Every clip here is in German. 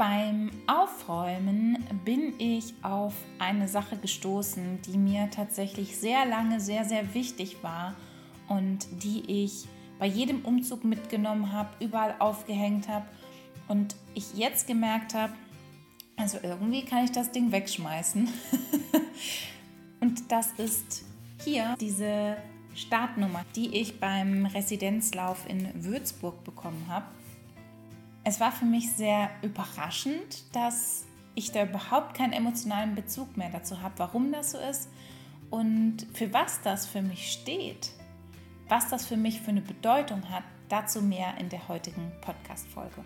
Beim Aufräumen bin ich auf eine Sache gestoßen, die mir tatsächlich sehr lange sehr, sehr wichtig war und die ich bei jedem Umzug mitgenommen habe, überall aufgehängt habe und ich jetzt gemerkt habe, also irgendwie kann ich das Ding wegschmeißen. und das ist hier diese Startnummer, die ich beim Residenzlauf in Würzburg bekommen habe. Es war für mich sehr überraschend, dass ich da überhaupt keinen emotionalen Bezug mehr dazu habe, warum das so ist und für was das für mich steht. Was das für mich für eine Bedeutung hat, dazu mehr in der heutigen Podcast-Folge.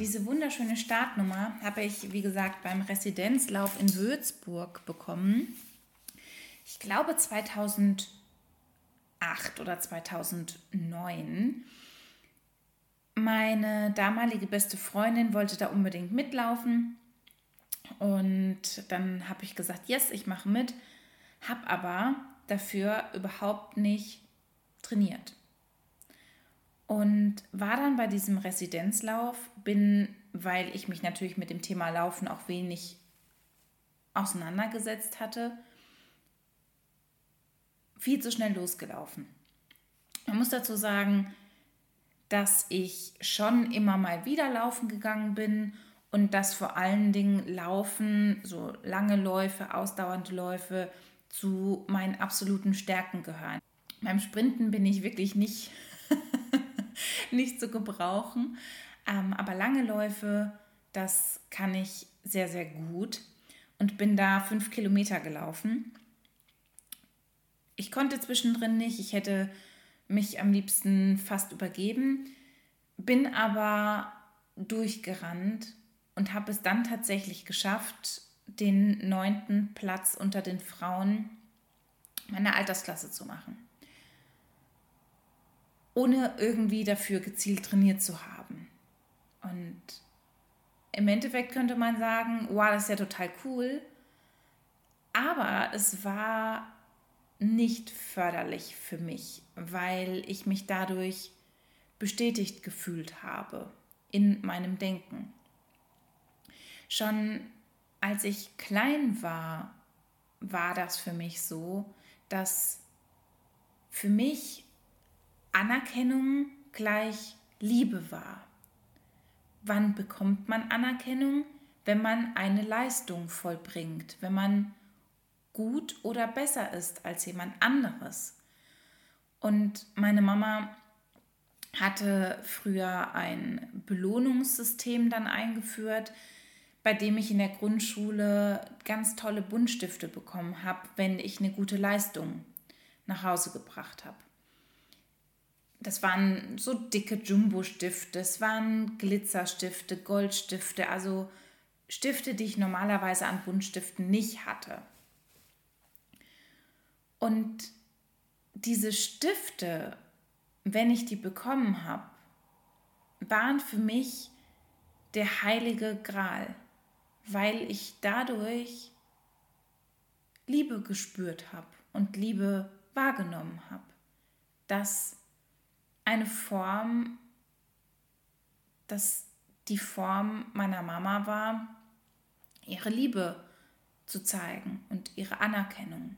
Diese wunderschöne Startnummer habe ich, wie gesagt, beim Residenzlauf in Würzburg bekommen ich glaube 2008 oder 2009. Meine damalige beste Freundin wollte da unbedingt mitlaufen und dann habe ich gesagt, yes, ich mache mit, habe aber dafür überhaupt nicht trainiert. Und war dann bei diesem Residenzlauf, bin, weil ich mich natürlich mit dem Thema Laufen auch wenig auseinandergesetzt hatte, viel zu schnell losgelaufen. Man muss dazu sagen, dass ich schon immer mal wieder laufen gegangen bin und dass vor allen Dingen Laufen, so lange Läufe, ausdauernde Läufe zu meinen absoluten Stärken gehören. Beim Sprinten bin ich wirklich nicht, nicht zu gebrauchen, ähm, aber lange Läufe, das kann ich sehr, sehr gut und bin da fünf Kilometer gelaufen ich konnte zwischendrin nicht. Ich hätte mich am liebsten fast übergeben, bin aber durchgerannt und habe es dann tatsächlich geschafft, den neunten Platz unter den Frauen meiner Altersklasse zu machen. Ohne irgendwie dafür gezielt trainiert zu haben. Und im Endeffekt könnte man sagen, wow, das ist ja total cool. Aber es war nicht förderlich für mich, weil ich mich dadurch bestätigt gefühlt habe in meinem Denken. Schon als ich klein war, war das für mich so, dass für mich Anerkennung gleich Liebe war. Wann bekommt man Anerkennung? Wenn man eine Leistung vollbringt, wenn man gut oder besser ist als jemand anderes. Und meine Mama hatte früher ein Belohnungssystem dann eingeführt, bei dem ich in der Grundschule ganz tolle Buntstifte bekommen habe, wenn ich eine gute Leistung nach Hause gebracht habe. Das waren so dicke Jumbo-Stifte, es waren Glitzerstifte, Goldstifte, also Stifte, die ich normalerweise an Buntstiften nicht hatte. Und diese Stifte, wenn ich die bekommen habe, waren für mich der heilige Gral, weil ich dadurch Liebe gespürt habe und Liebe wahrgenommen habe. Dass eine Form, dass die Form meiner Mama war, ihre Liebe zu zeigen und ihre Anerkennung.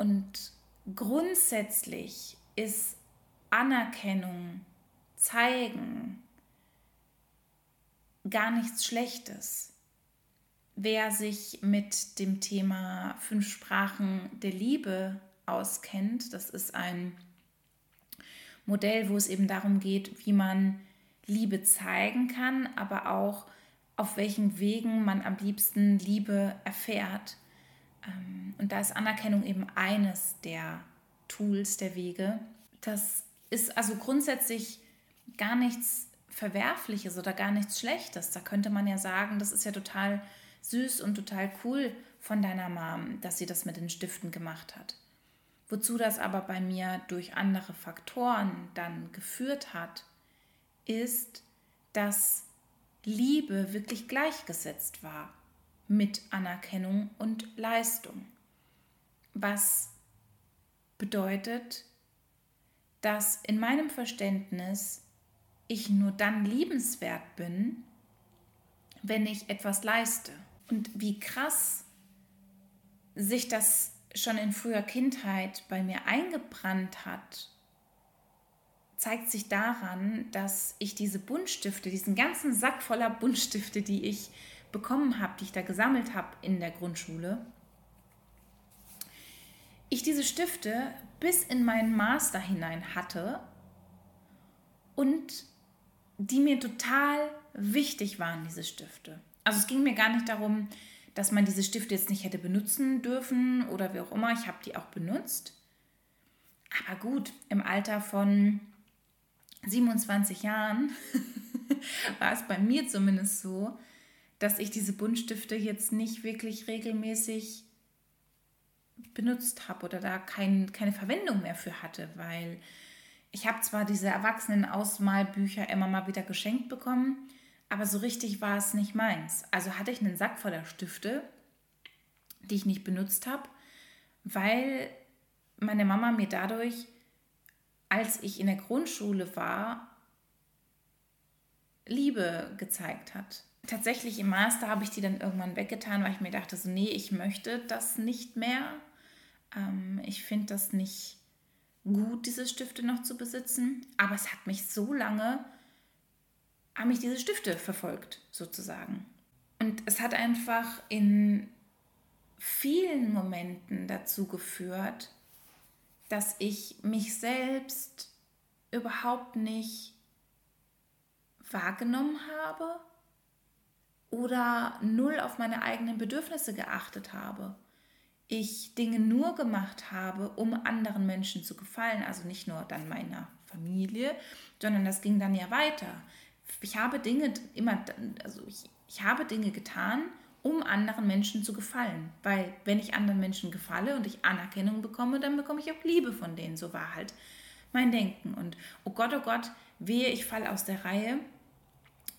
Und grundsätzlich ist Anerkennung, zeigen gar nichts Schlechtes. Wer sich mit dem Thema Fünf Sprachen der Liebe auskennt, das ist ein Modell, wo es eben darum geht, wie man Liebe zeigen kann, aber auch auf welchen Wegen man am liebsten Liebe erfährt. Ähm, und da ist Anerkennung eben eines der Tools, der Wege. Das ist also grundsätzlich gar nichts Verwerfliches oder gar nichts Schlechtes. Da könnte man ja sagen, das ist ja total süß und total cool von deiner Mom, dass sie das mit den Stiften gemacht hat. Wozu das aber bei mir durch andere Faktoren dann geführt hat, ist, dass Liebe wirklich gleichgesetzt war mit Anerkennung und Leistung. Was bedeutet, dass in meinem Verständnis ich nur dann liebenswert bin, wenn ich etwas leiste. Und wie krass sich das schon in früher Kindheit bei mir eingebrannt hat, zeigt sich daran, dass ich diese Buntstifte, diesen ganzen Sack voller Buntstifte, die ich bekommen habe, die ich da gesammelt habe in der Grundschule, ich diese Stifte bis in meinen Master hinein hatte und die mir total wichtig waren, diese Stifte. Also es ging mir gar nicht darum, dass man diese Stifte jetzt nicht hätte benutzen dürfen oder wie auch immer. Ich habe die auch benutzt. Aber gut, im Alter von 27 Jahren war es bei mir zumindest so, dass ich diese Buntstifte jetzt nicht wirklich regelmäßig benutzt habe oder da kein, keine Verwendung mehr für hatte, weil ich habe zwar diese Erwachsenen-Ausmalbücher immer mal wieder geschenkt bekommen, aber so richtig war es nicht meins. Also hatte ich einen Sack voller Stifte, die ich nicht benutzt habe, weil meine Mama mir dadurch, als ich in der Grundschule war, Liebe gezeigt hat. Tatsächlich im Master habe ich die dann irgendwann weggetan, weil ich mir dachte, so, nee, ich möchte das nicht mehr. Ähm, ich finde das nicht gut, diese Stifte noch zu besitzen. Aber es hat mich so lange haben mich diese Stifte verfolgt, sozusagen. Und es hat einfach in vielen Momenten dazu geführt, dass ich mich selbst überhaupt nicht wahrgenommen habe oder null auf meine eigenen Bedürfnisse geachtet habe. Ich Dinge nur gemacht habe, um anderen Menschen zu gefallen, also nicht nur dann meiner Familie, sondern das ging dann ja weiter ich habe Dinge immer, also ich, ich habe Dinge getan, um anderen Menschen zu gefallen. Weil wenn ich anderen Menschen gefalle und ich Anerkennung bekomme, dann bekomme ich auch Liebe von denen. So war halt mein Denken. Und oh Gott, oh Gott, wehe, ich falle aus der Reihe,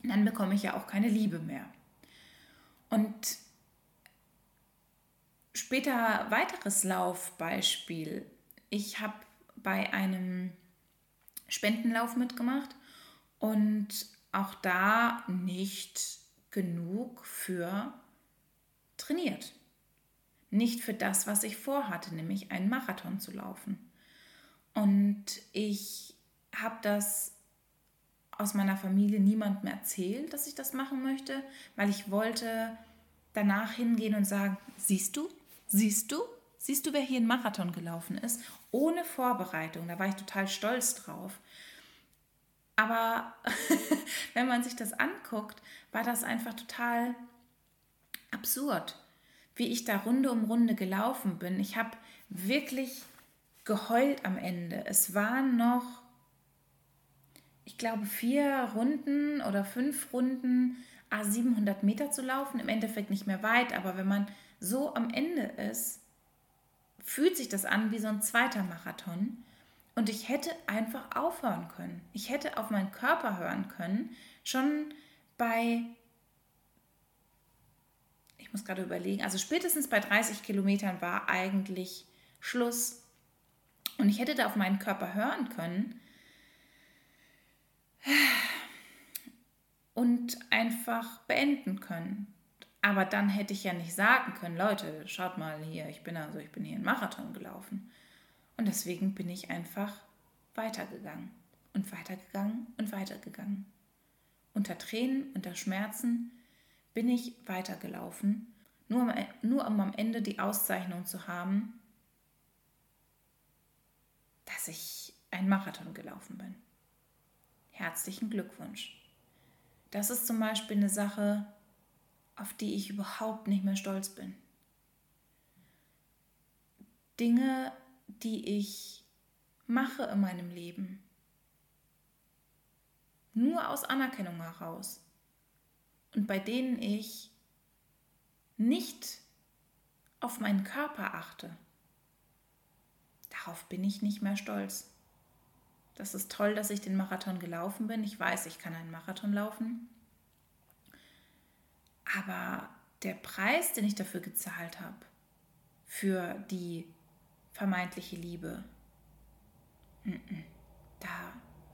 dann bekomme ich ja auch keine Liebe mehr. Und später weiteres Laufbeispiel. Ich habe bei einem Spendenlauf mitgemacht und auch da nicht genug für trainiert. Nicht für das, was ich vorhatte, nämlich einen Marathon zu laufen. Und ich habe das aus meiner Familie niemandem erzählt, dass ich das machen möchte, weil ich wollte danach hingehen und sagen, siehst du, siehst du, siehst du, wer hier einen Marathon gelaufen ist, ohne Vorbereitung. Da war ich total stolz drauf. Aber wenn man sich das anguckt, war das einfach total absurd, wie ich da Runde um Runde gelaufen bin. Ich habe wirklich geheult am Ende. Es waren noch, ich glaube, vier Runden oder fünf Runden, ah, 700 Meter zu laufen. Im Endeffekt nicht mehr weit, aber wenn man so am Ende ist, fühlt sich das an wie so ein zweiter Marathon. Und ich hätte einfach aufhören können. Ich hätte auf meinen Körper hören können. Schon bei, ich muss gerade überlegen, also spätestens bei 30 Kilometern war eigentlich Schluss. Und ich hätte da auf meinen Körper hören können und einfach beenden können. Aber dann hätte ich ja nicht sagen können, Leute, schaut mal hier, ich bin also, ich bin hier einen Marathon gelaufen. Und deswegen bin ich einfach weitergegangen und weitergegangen und weitergegangen. Unter Tränen, unter Schmerzen bin ich weitergelaufen, nur, nur um am Ende die Auszeichnung zu haben, dass ich einen Marathon gelaufen bin. Herzlichen Glückwunsch. Das ist zum Beispiel eine Sache, auf die ich überhaupt nicht mehr stolz bin. Dinge die ich mache in meinem Leben. Nur aus Anerkennung heraus. Und bei denen ich nicht auf meinen Körper achte. Darauf bin ich nicht mehr stolz. Das ist toll, dass ich den Marathon gelaufen bin. Ich weiß, ich kann einen Marathon laufen. Aber der Preis, den ich dafür gezahlt habe, für die vermeintliche Liebe.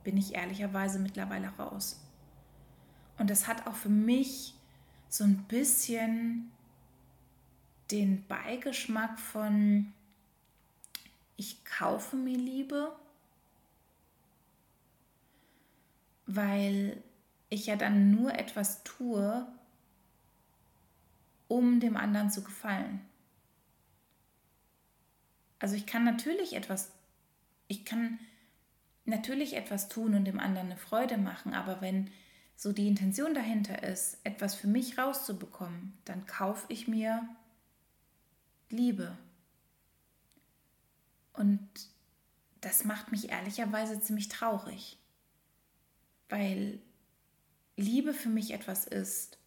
bin ich ehrlicherweise mittlerweile raus. Und das hat auch für mich so ein bisschen den Beigeschmack von, ich kaufe mir Liebe, weil ich ja dann nur etwas tue, um dem anderen zu gefallen. Also ich kann natürlich etwas, ich kann natürlich etwas tun und dem anderen eine Freude machen, aber wenn so die Intention dahinter ist, etwas für mich rauszubekommen, dann kaufe ich mir Liebe. Und das macht mich ehrlicherweise ziemlich traurig, weil Liebe für mich etwas ist,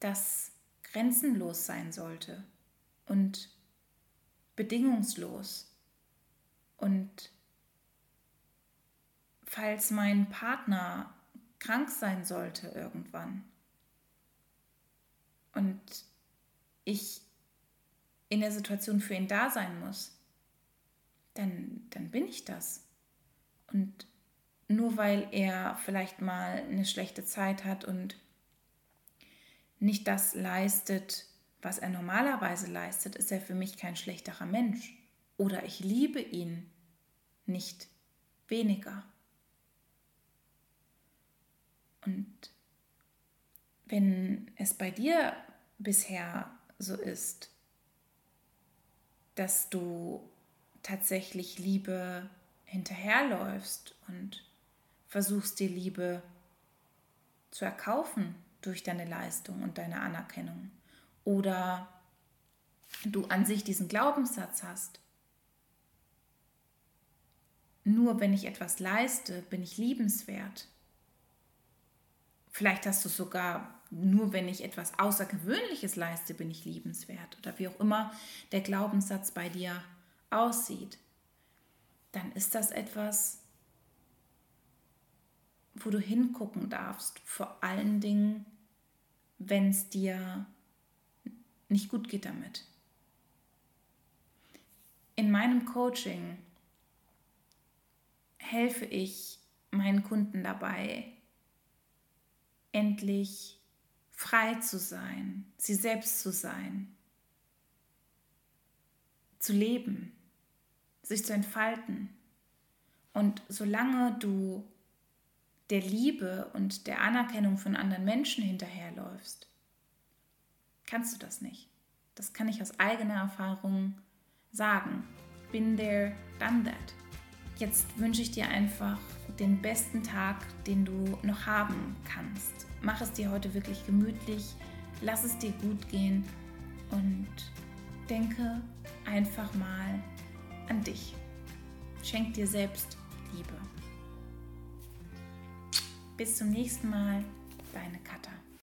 das grenzenlos sein sollte und bedingungslos. Und falls mein Partner krank sein sollte irgendwann und ich in der Situation für ihn da sein muss, dann, dann bin ich das. Und nur weil er vielleicht mal eine schlechte Zeit hat und nicht das leistet, was er normalerweise leistet, ist er für mich kein schlechterer Mensch. Oder ich liebe ihn nicht weniger. Und wenn es bei dir bisher so ist, dass du tatsächlich Liebe hinterherläufst und versuchst dir Liebe zu erkaufen durch deine Leistung und deine Anerkennung. Oder du an sich diesen Glaubenssatz hast. Nur wenn ich etwas leiste, bin ich liebenswert. Vielleicht hast du sogar, nur wenn ich etwas Außergewöhnliches leiste, bin ich liebenswert. Oder wie auch immer der Glaubenssatz bei dir aussieht. Dann ist das etwas, wo du hingucken darfst. Vor allen Dingen, wenn es dir nicht gut geht damit. In meinem Coaching helfe ich meinen Kunden dabei, endlich frei zu sein, sie selbst zu sein, zu leben, sich zu entfalten. Und solange du der Liebe und der Anerkennung von anderen Menschen hinterherläufst, kannst du das nicht. Das kann ich aus eigener Erfahrung sagen. Bin there, done that. Jetzt wünsche ich dir einfach den besten Tag, den du noch haben kannst. Mach es dir heute wirklich gemütlich, lass es dir gut gehen und denke einfach mal an dich. Schenk dir selbst Liebe. Bis zum nächsten Mal, deine Katha.